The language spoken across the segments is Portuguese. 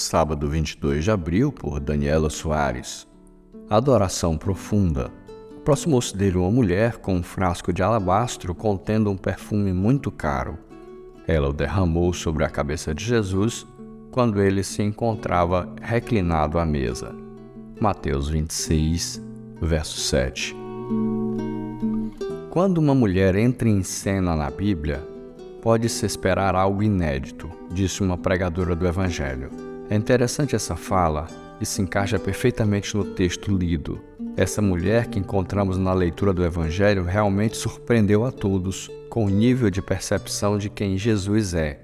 sábado 22 de abril, por Daniela Soares. Adoração profunda. Aproximou-se dele uma mulher com um frasco de alabastro contendo um perfume muito caro. Ela o derramou sobre a cabeça de Jesus quando ele se encontrava reclinado à mesa. Mateus 26, verso 7. Quando uma mulher entra em cena na Bíblia, pode-se esperar algo inédito, disse uma pregadora do Evangelho. É interessante essa fala e se encaixa perfeitamente no texto lido. Essa mulher que encontramos na leitura do Evangelho realmente surpreendeu a todos com o nível de percepção de quem Jesus é.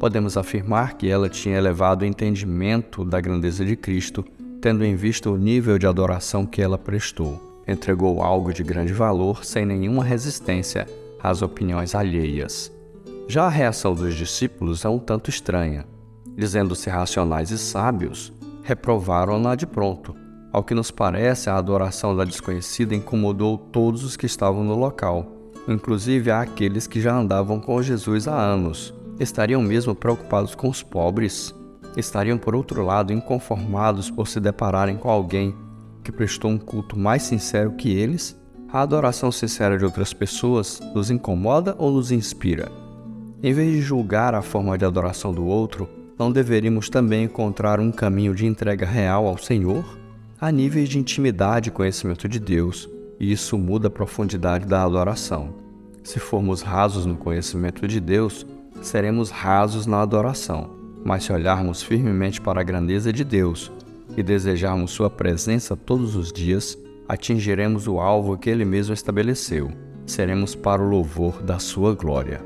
Podemos afirmar que ela tinha elevado o entendimento da grandeza de Cristo, tendo em vista o nível de adoração que ela prestou. Entregou algo de grande valor sem nenhuma resistência às opiniões alheias. Já a reação dos discípulos é um tanto estranha. Dizendo-se racionais e sábios, reprovaram-na de pronto. Ao que nos parece, a adoração da desconhecida incomodou todos os que estavam no local, inclusive aqueles que já andavam com Jesus há anos. Estariam mesmo preocupados com os pobres? Estariam, por outro lado, inconformados por se depararem com alguém que prestou um culto mais sincero que eles? A adoração sincera de outras pessoas nos incomoda ou nos inspira? Em vez de julgar a forma de adoração do outro, não deveríamos também encontrar um caminho de entrega real ao Senhor? Há níveis de intimidade e conhecimento de Deus, e isso muda a profundidade da adoração. Se formos rasos no conhecimento de Deus, seremos rasos na adoração. Mas se olharmos firmemente para a grandeza de Deus e desejarmos Sua presença todos os dias, atingiremos o alvo que Ele mesmo estabeleceu. Seremos para o louvor da Sua glória.